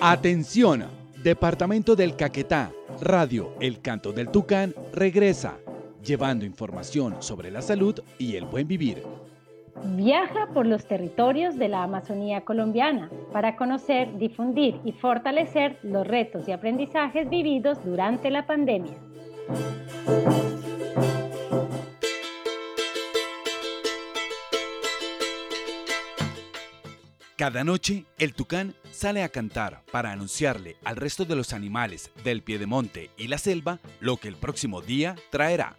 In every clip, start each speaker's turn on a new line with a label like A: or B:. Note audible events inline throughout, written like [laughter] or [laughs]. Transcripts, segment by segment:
A: Atención, Departamento del Caquetá, Radio El Canto del Tucán regresa, llevando información sobre la salud y el buen vivir.
B: Viaja por los territorios de la Amazonía colombiana para conocer, difundir y fortalecer los retos y aprendizajes vividos durante la pandemia.
A: Cada noche, el tucán sale a cantar para anunciarle al resto de los animales del piedemonte y la selva lo que el próximo día traerá.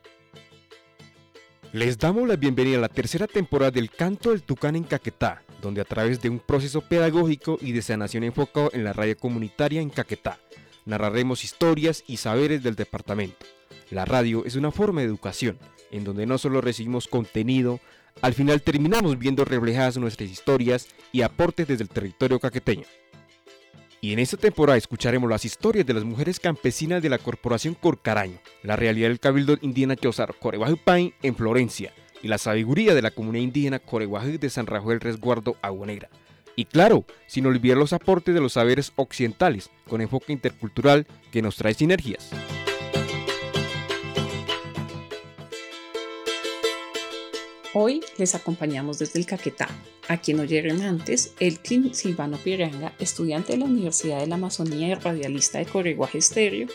C: Les damos la bienvenida a la tercera temporada del Canto del Tucán en Caquetá, donde a través de un proceso pedagógico y de sanación enfocado en la radio comunitaria en Caquetá, narraremos historias y saberes del departamento. La radio es una forma de educación, en donde no solo recibimos contenido, al final terminamos viendo reflejadas nuestras historias y aportes desde el territorio caqueteño. Y en esta temporada escucharemos las historias de las mujeres campesinas de la Corporación Corcaraño, la realidad del Cabildo Indígena Chozar Pain en Florencia y la sabiduría de la comunidad indígena Coreguajú de San Rafael Resguardo Aguanera. Y claro, sin olvidar los aportes de los saberes occidentales con enfoque intercultural que nos trae sinergias.
D: Hoy les acompañamos desde el Caquetá, a quien oyeron antes Elkin Silvano Piranga, estudiante de la Universidad de la Amazonía y radialista de Coreguaje Estéreo,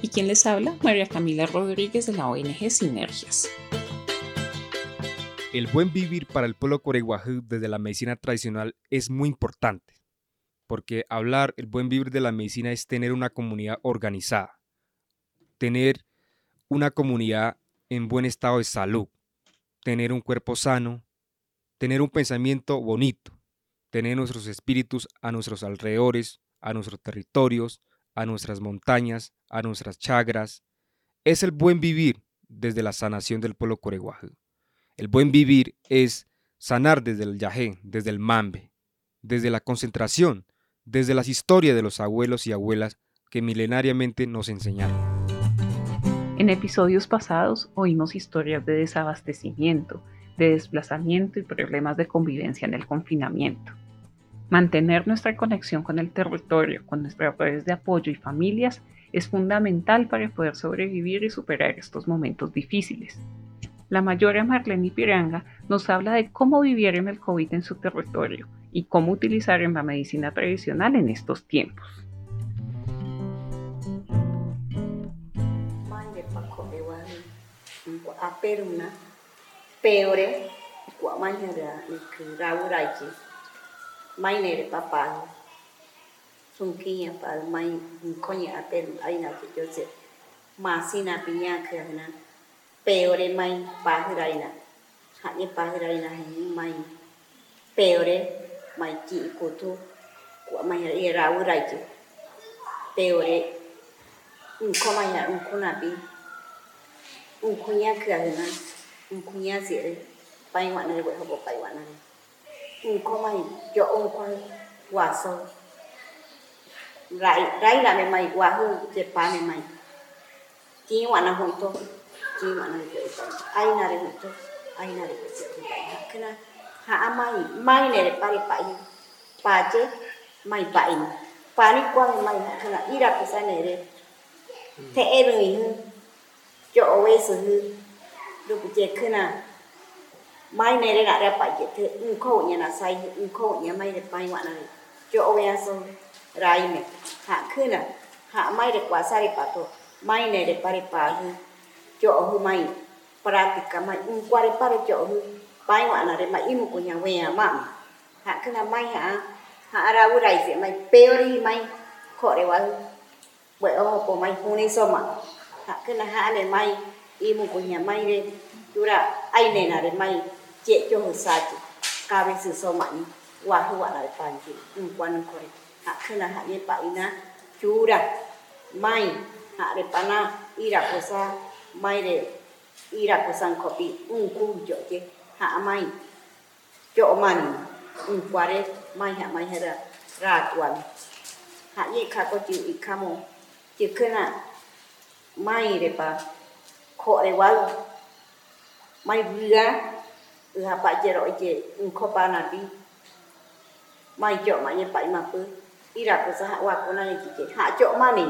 D: y quien les habla, María Camila Rodríguez de la ONG Sinergias.
C: El buen vivir para el pueblo coreguaje desde la medicina tradicional es muy importante, porque hablar el buen vivir de la medicina es tener una comunidad organizada, tener una comunidad en buen estado de salud, tener un cuerpo sano, tener un pensamiento bonito, tener nuestros espíritus a nuestros alrededores, a nuestros territorios, a nuestras montañas, a nuestras chagras. Es el buen vivir desde la sanación del pueblo coreguaje. El buen vivir es sanar desde el yajé, desde el mambe, desde la concentración, desde las historias de los abuelos y abuelas que milenariamente nos enseñaron.
D: En episodios pasados oímos historias de desabastecimiento, de desplazamiento y problemas de convivencia en el confinamiento. Mantener nuestra conexión con el territorio, con nuestras redes de apoyo y familias es fundamental para poder sobrevivir y superar estos momentos difíciles. La mayora Marlene Piranga nos habla de cómo vivieron el COVID en su territorio y cómo utilizar en la medicina tradicional en estos tiempos.
E: aperuna peore kuamañara nikirauaraiki mainere papago sunkiña pal main nkoña aperu ainake yose masina piñakajna peore main pajiraina ha'ñe pajiraina heñi main peore main ki'i kutu kuamañara irauraiki peore nkomañara unkunapi un kunya kia hina un kunya zire pai wana ni wei hobo pai wana ni un ko mai jo un ko wa so rai rai la me mai wa hu je pa me mai. Ki wana hu to ki wana ni wei pai ai na re hu to ai na re wei je pai ha kana ha mai mai ne re pari pai pa je mai pai pa ni kwa mai kana ira pisa ne re te e 조에서흐 누구 이제 그나 많이 내려가 레빠 이제 그 응코냐나 사이 응코냐 많이 레빠 이와나 조에서 라이메 하 그나 하 많이 레빠 사리빠도 많이 내려빠 레빠흐 조흐 많이 práctica mà un cuare para cho hư pai wa na re ma imu kunya we ya ma ha kana mai ha ha ara u rai se mai peori mai khore wa bu o po mai huni so ma ha kena ha ne mai imu punya mai re tura ai ne na re mai che cho ho sa chi ka be su so mani wa hu wa la pan chi un kwan ko re ha kena ha ne pa ina chura mai ha re pana ira ko sa mai re ira ko san ko pi un ku jo che ha mai cho mani un kware mai ha mai ha ra ra tuan ha ye kha ko chi i kamo chi kena mai de maire ko e wal mai buga ha pa je ro je un ko pa na bi mai jo ma ye pa ma pu ira ko sa wa ko na ye je ha jo ma ni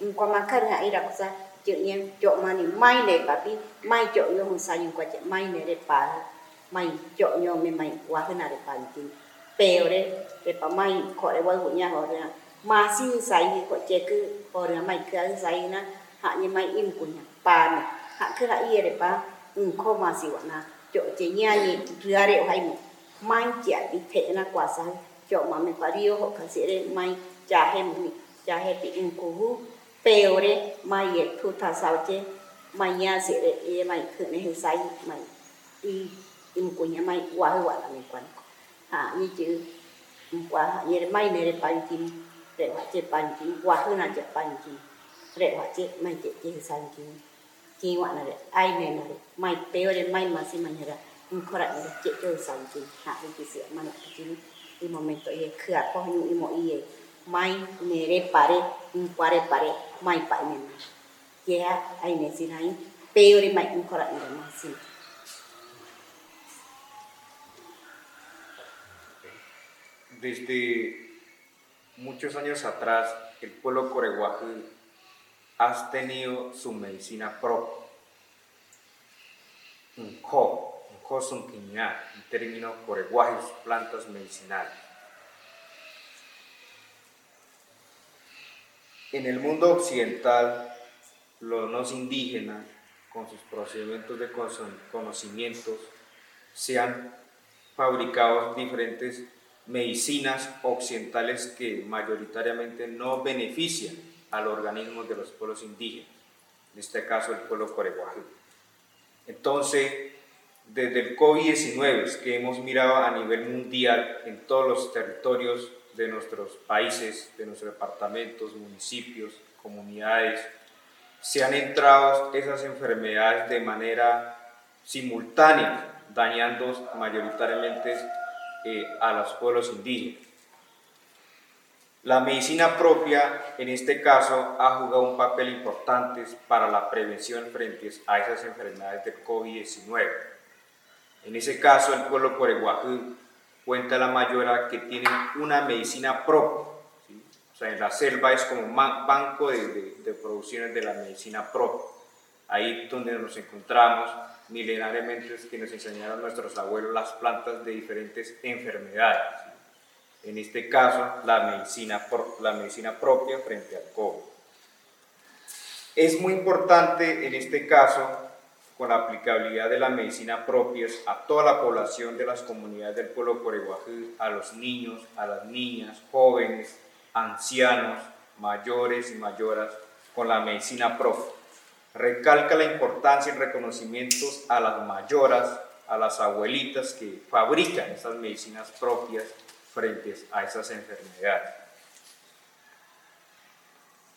E: un ko ma kar ha ira ko sa je ye jo ma ni mai ne pa bi mai jo yo hun sa yu ko je mai ne re pa mai jo yo me mai wa na re pa ni pero re re pa mai ko re wa hu nya ho re ma sin sai ko je ku ho re mai ka sai na haknya mai im kunya pan hak ke hak ye pa um kho ma si wa na cho che nya ni ria re hai mo mai cha bi the na kwa sa cho ma me pa rio ho ka si re mai cha he mo ni cha he pi um ko hu pe o re mai ye thu tha sa che mai ya si re ye mai khu ne he sai mai i im kunya mai wa wa la me kwan ha ni chữ qua ye mai ne re pan kim để họ chơi bàn chỉ qua hơn là chơi bàn chỉ để họ chế mai chế chế sang chim chim quá là để ai này là mai bèo để mai xin mình là không phải là chế cho sang chim hạ thì chỉ sửa mà là chim i momento ye khia ko nyu i mo iye mai nere pare un pare pare mai pa ne ye ai ne sinai peore mai un kora ni ma sin
C: Desde muchos años atrás, el pueblo coreguaje ha tenido su medicina propia. Un co, un co son en términos coreguajes, plantas medicinales. En el mundo occidental, los no indígenas, con sus procedimientos de conocimientos, se han fabricado diferentes medicinas occidentales que mayoritariamente no benefician al organismo de los pueblos indígenas, en este caso el pueblo coreguaje. Entonces, desde el COVID-19 que hemos mirado a nivel mundial en todos los territorios de nuestros países, de nuestros departamentos, municipios, comunidades, se han entrado esas enfermedades de manera simultánea, dañando mayoritariamente eh, a los pueblos indígenas. La medicina propia, en este caso, ha jugado un papel importante para la prevención frente a esas enfermedades del COVID-19. En ese caso, el pueblo coreguajú cuenta la mayora que tiene una medicina propia. O sea, en la selva es como un banco de, de, de producciones de la medicina propia. Ahí donde nos encontramos milenariamente es que nos enseñaron nuestros abuelos las plantas de diferentes enfermedades. En este caso, la medicina, la medicina propia frente al COVID. Es muy importante en este caso, con la aplicabilidad de la medicina propia a toda la población de las comunidades del pueblo coreguajú, a los niños, a las niñas, jóvenes, ancianos, mayores y mayoras, con la medicina propia recalca la importancia y reconocimientos a las mayoras, a las abuelitas que fabrican esas medicinas propias frente a esas enfermedades.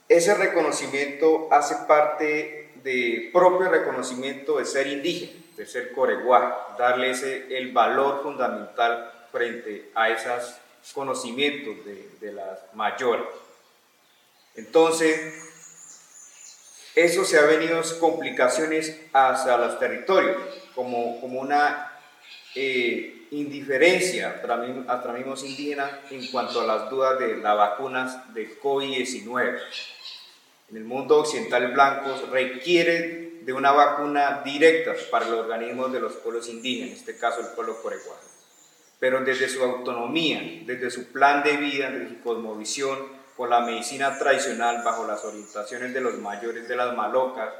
C: Ese reconocimiento hace parte de propio reconocimiento de ser indígena, de ser coreguá, darle ese, el valor fundamental frente a esos conocimientos de, de las mayoras. Entonces, eso se ha venido complicaciones hacia los territorios, como, como una eh, indiferencia a mismos indígenas en cuanto a las dudas de las vacunas de COVID-19. En el mundo occidental blanco requiere de una vacuna directa para los organismos de los pueblos indígenas, en este caso el pueblo coreguano. Pero desde su autonomía, desde su plan de vida, desde su cosmovisión, con la medicina tradicional bajo las orientaciones de los mayores de las malocas,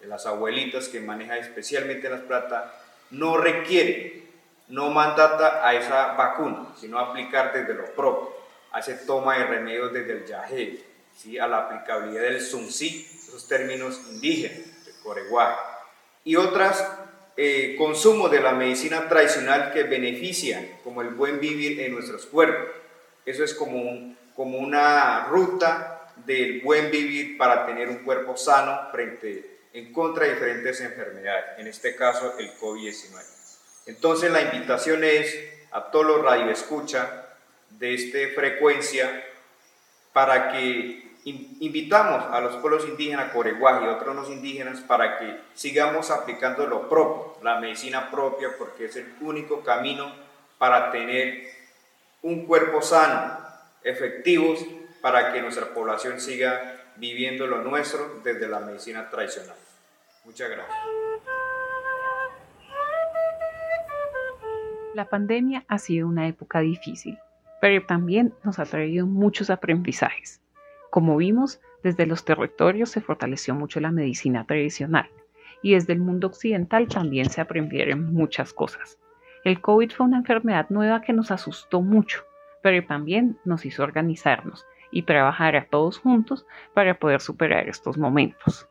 C: de las abuelitas que manejan especialmente las plata, no requiere, no mandata a esa vacuna, sino aplicar desde lo propio, ese toma de remedios desde el yajé, ¿sí? a la aplicabilidad del sunsi, esos términos indígenas, de coreguaje, y otras eh, consumos de la medicina tradicional que benefician, como el buen vivir en nuestros cuerpos. Eso es como como una ruta del buen vivir para tener un cuerpo sano frente en contra de diferentes enfermedades, en este caso el COVID-19. Entonces la invitación es a todos los radioescucha de esta frecuencia para que invitamos a los pueblos indígenas, Coreguaj y otros los indígenas, para que sigamos aplicando lo propio, la medicina propia, porque es el único camino para tener un cuerpo sano, efectivos para que nuestra población siga viviendo lo nuestro desde la medicina tradicional. Muchas gracias.
D: La pandemia ha sido una época difícil, pero también nos ha traído muchos aprendizajes. Como vimos, desde los territorios se fortaleció mucho la medicina tradicional y desde el mundo occidental también se aprendieron muchas cosas. El COVID fue una enfermedad nueva que nos asustó mucho, pero también nos hizo organizarnos y trabajar a todos juntos para poder superar estos momentos.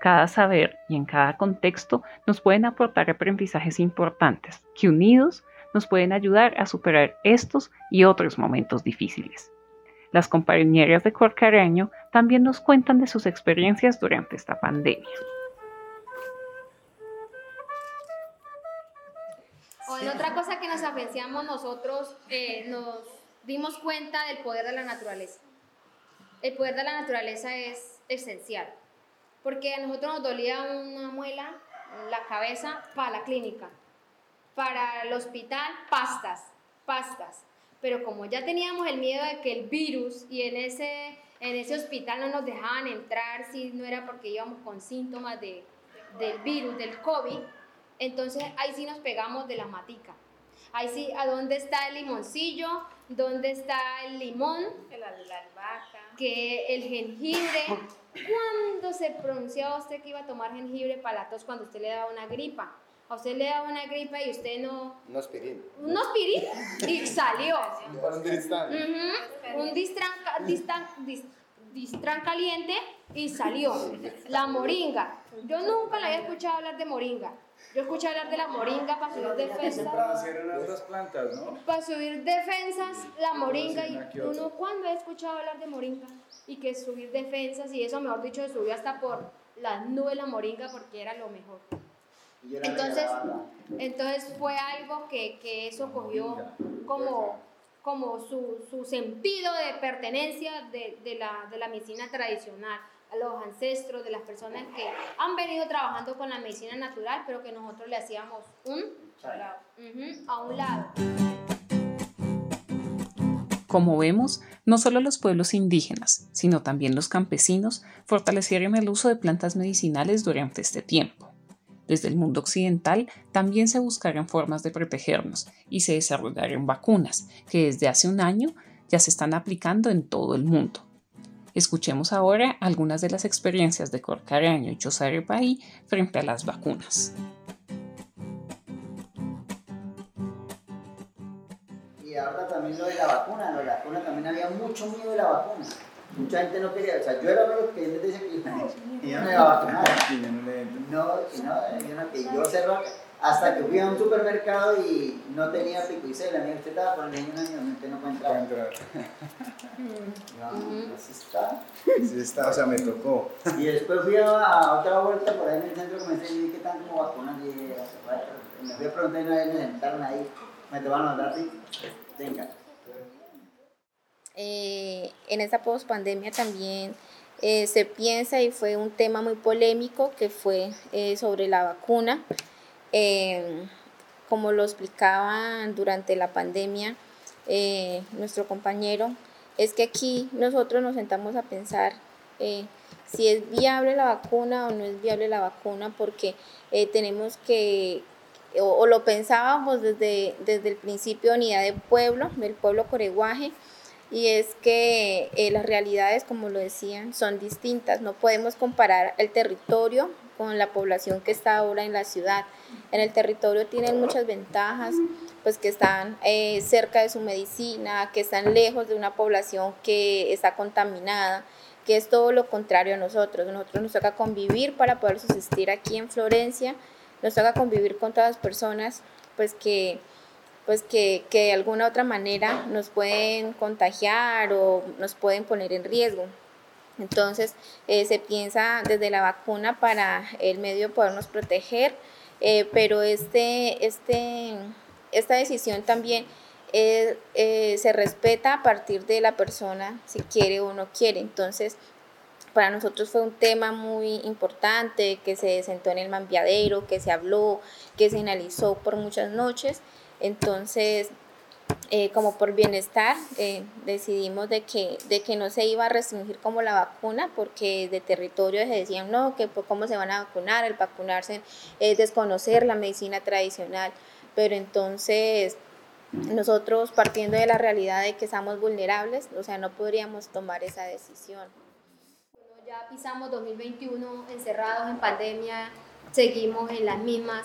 D: Cada saber y en cada contexto nos pueden aportar aprendizajes importantes que unidos nos pueden ayudar a superar estos y otros momentos difíciles. Las compañeras de Corcareño también nos cuentan de sus experiencias durante esta pandemia.
F: Otra cosa que nos apreciamos nosotros, eh, nos dimos cuenta del poder de la naturaleza. El poder de la naturaleza es esencial, porque a nosotros nos dolía una muela, la cabeza, para la clínica, para el hospital, pastas, pastas. Pero como ya teníamos el miedo de que el virus y en ese, en ese hospital no nos dejaban entrar si no era porque íbamos con síntomas de, del virus, del COVID, entonces ahí sí nos pegamos de la matica. Ahí sí, ¿a dónde está el limoncillo? ¿Dónde está el limón?
G: El.
F: Que el jengibre. ¿Cuándo se pronunciaba usted que iba a tomar jengibre para la tos cuando usted le daba una gripa? A usted le daba una gripa y usted no...
H: Un aspirín.
F: Un aspirín y salió.
H: un.
F: Un distran, distran caliente y salió. La moringa. Yo nunca le había escuchado hablar de moringa. Yo escuché hablar de la moringa para subir defensas. Para subir defensas, la moringa. Y uno, ¿cuándo he escuchado hablar de moringa? Y que subir defensas, y eso, mejor dicho, subió hasta por las nubes la moringa porque era lo mejor. Entonces, entonces fue algo que, que eso cogió como, como su, su, sentido de pertenencia de, de, la, de la medicina tradicional a los ancestros, de las personas que han venido trabajando con la medicina natural, pero que nosotros le hacíamos un a un lado.
D: Como vemos, no solo los pueblos indígenas, sino también los campesinos fortalecieron el uso de plantas medicinales durante este tiempo. Desde el mundo occidental también se buscaron formas de protegernos y se desarrollaron vacunas que desde hace un año ya se están aplicando en todo el mundo. Escuchemos ahora algunas de las experiencias de Corcareaño y Chosario Paí frente a las vacunas.
I: Y ahora también lo de la vacuna, lo de la vacuna también había mucho miedo de la vacuna. Mucha gente no quería, o sea, yo era uno de los que decía que yo no iba a vacunar. No, no, yo no, que yo cerraba hasta que fui a un supermercado y no tenía pico y cela, mira, usted estaba con el niño año, usted no puede entrar. entrar. no, así [laughs] está.
H: Sí está, o sea, me tocó.
I: Y después fui a, otra vuelta por ahí en el centro comercial y vi que están como vacunas y me fui a preguntar y una vez me sentaron ahí, me te van a mandar así, venga.
F: Eh, en esta pospandemia también eh, se piensa y fue un tema muy polémico que fue eh, sobre la vacuna. Em, como lo explicaban durante la pandemia eh, nuestro compañero, es que aquí nosotros nos sentamos a pensar eh, si es viable la vacuna o no es viable la vacuna, porque eh, tenemos que, o, lo pensábamos desde, desde el principio unidad de pueblo, del pueblo coreguaje, y es que las realidades, como lo decían, son distintas. No podemos comparar el territorio con la población que está ahora en la ciudad. En el territorio tienen muchas ventajas, pues que están eh, cerca de su medicina, que están lejos de una población que está contaminada, que es todo lo contrario a nosotros. Nosotros nos toca convivir para poder subsistir aquí en Florencia, nos toca convivir con todas las personas, pues que pues que, que de alguna otra manera nos pueden contagiar o nos pueden poner en riesgo. Entonces, eh, se piensa desde la vacuna para el medio podernos proteger, eh, pero este, este, esta decisión también eh, se respeta a partir de la persona, si quiere o no quiere. Entonces, para nosotros fue un tema muy importante que se sentó en el mambiadero, que se habló, que se analizó por muchas noches. Entonces, eh, como por bienestar, eh, decidimos de que, de que no se iba a restringir como la vacuna, porque de territorio se decían, no, que pues, cómo se van a vacunar, el vacunarse es desconocer la medicina tradicional, pero entonces nosotros partiendo de la realidad de que estamos vulnerables, o sea, no podríamos tomar esa decisión.
G: Ya pisamos 2021 encerrados en pandemia, seguimos en las mismas.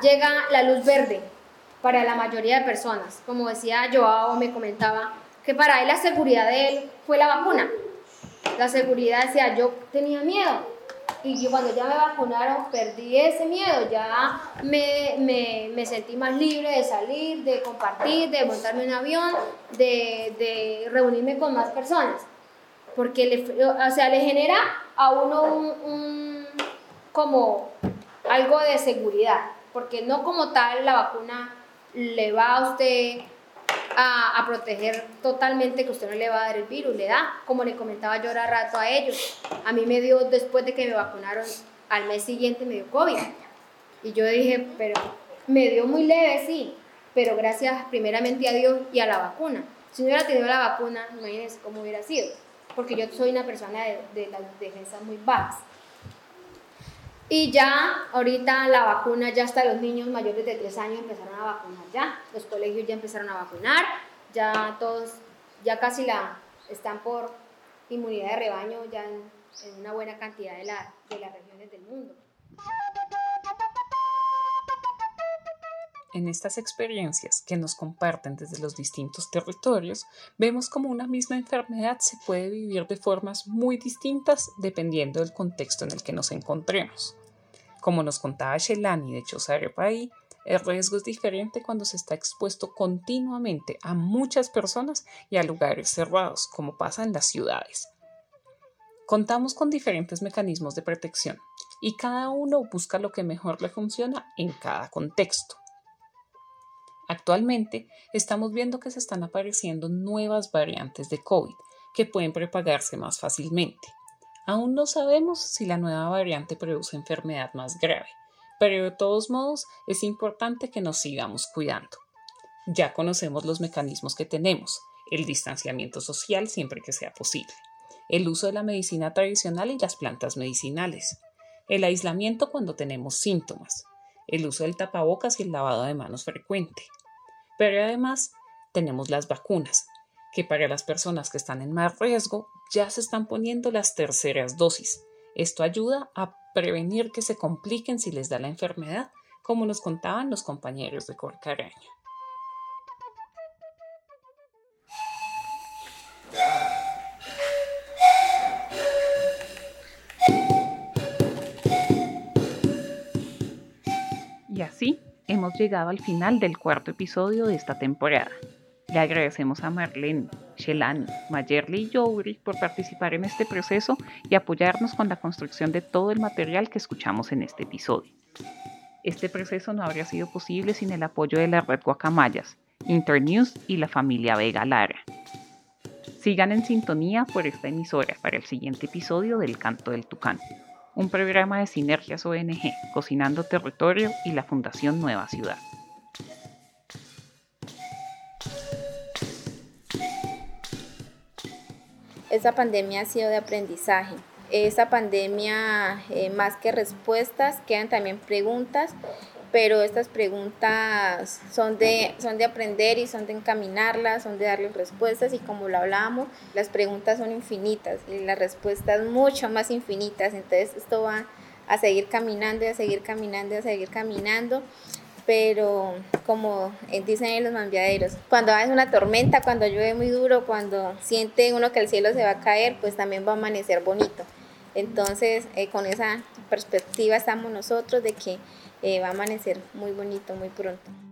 G: Llega la luz verde para la mayoría de personas. Como decía Joao, me comentaba que para él la seguridad de él fue la vacuna. La seguridad decía, yo tenía miedo, y yo cuando ya me vacunaron perdí ese miedo, ya me, me, me, sentí más libre de salir, de compartir, de montarme en avión, de, de reunirme con más personas. Porque le, o sea, le genera a uno un, un, como algo de seguridad, porque no como tal la vacuna le va a usted a, proteger totalmente que usted no le va a dar el virus, le da, como le comentaba yo ahora rato a ellos. A mí me dio, después de que me vacunaron, al mes siguiente me dio COVID. Y yo dije, pero me dio muy leve, sí, pero gracias primeramente a Dios y a la vacuna. Si no hubiera tenido la vacuna, imagínense cómo hubiera sido, porque yo soy una persona de, de las defensas muy bajas. Y ya ahorita la vacuna, ya hasta los niños mayores de 3 años empezaron a vacunar ya. Los colegios ya empezaron a vacunar, ya todos, ya casi la están por inmunidad de rebaño ya en, una buena cantidad de, la, de las regiones del mundo.
D: En estas experiencias que nos comparten desde los distintos territorios, vemos como una misma enfermedad se puede vivir de formas muy distintas dependiendo del contexto en el que nos encontremos. Como nos contaba Shelani de Chosario Paí, el riesgo es diferente cuando se está expuesto continuamente a muchas personas y a lugares cerrados, como pasa en las ciudades. Contamos con diferentes mecanismos de protección y cada uno busca lo que mejor le funciona en cada contexto. Actualmente estamos viendo que se están apareciendo nuevas variantes de COVID que pueden propagarse más fácilmente. Aún no sabemos si la nueva variante produce enfermedad más grave, pero de todos modos es importante que nos sigamos cuidando. Ya conocemos los mecanismos que tenemos, el distanciamiento social siempre que sea posible, el uso de la medicina tradicional y las plantas medicinales, el aislamiento cuando tenemos síntomas, el uso del tapabocas y el lavado de manos frecuente, pero además tenemos las vacunas, que para las personas que están en más riesgo ya se están poniendo las terceras dosis. Esto ayuda a prevenir que se compliquen si les da la enfermedad, como nos contaban los compañeros de Corcaraña. Hemos llegado al final del cuarto episodio de esta temporada. Le agradecemos a Marlene, Shelani, Mayerly y Jouri por participar en este proceso y apoyarnos con la construcción de todo el material que escuchamos en este episodio. Este proceso no habría sido posible sin el apoyo de la red Guacamayas, Internews y la familia Vega Lara. Sigan en sintonía por esta emisora para el siguiente episodio del Canto del Tucán un programa de Sinergias ONG, Cocinando Territorio y la Fundación Nueva Ciudad.
F: Esta pandemia ha sido de aprendizaje. Esta pandemia, eh, más que respuestas, quedan también preguntas pero estas preguntas son de, son de aprender y son de encaminarlas, son de darles respuestas y como lo hablábamos, las preguntas son infinitas y las respuestas mucho más infinitas, entonces esto va a seguir caminando y a seguir caminando y a seguir caminando pero como dicen los manviaderos, cuando hay una tormenta, cuando llueve muy duro, cuando siente uno que el cielo se va a caer, pues también va a amanecer bonito. Entonces, eh, con esa perspectiva estamos nosotros de que eh, va a amanecer muy bonito muy pronto.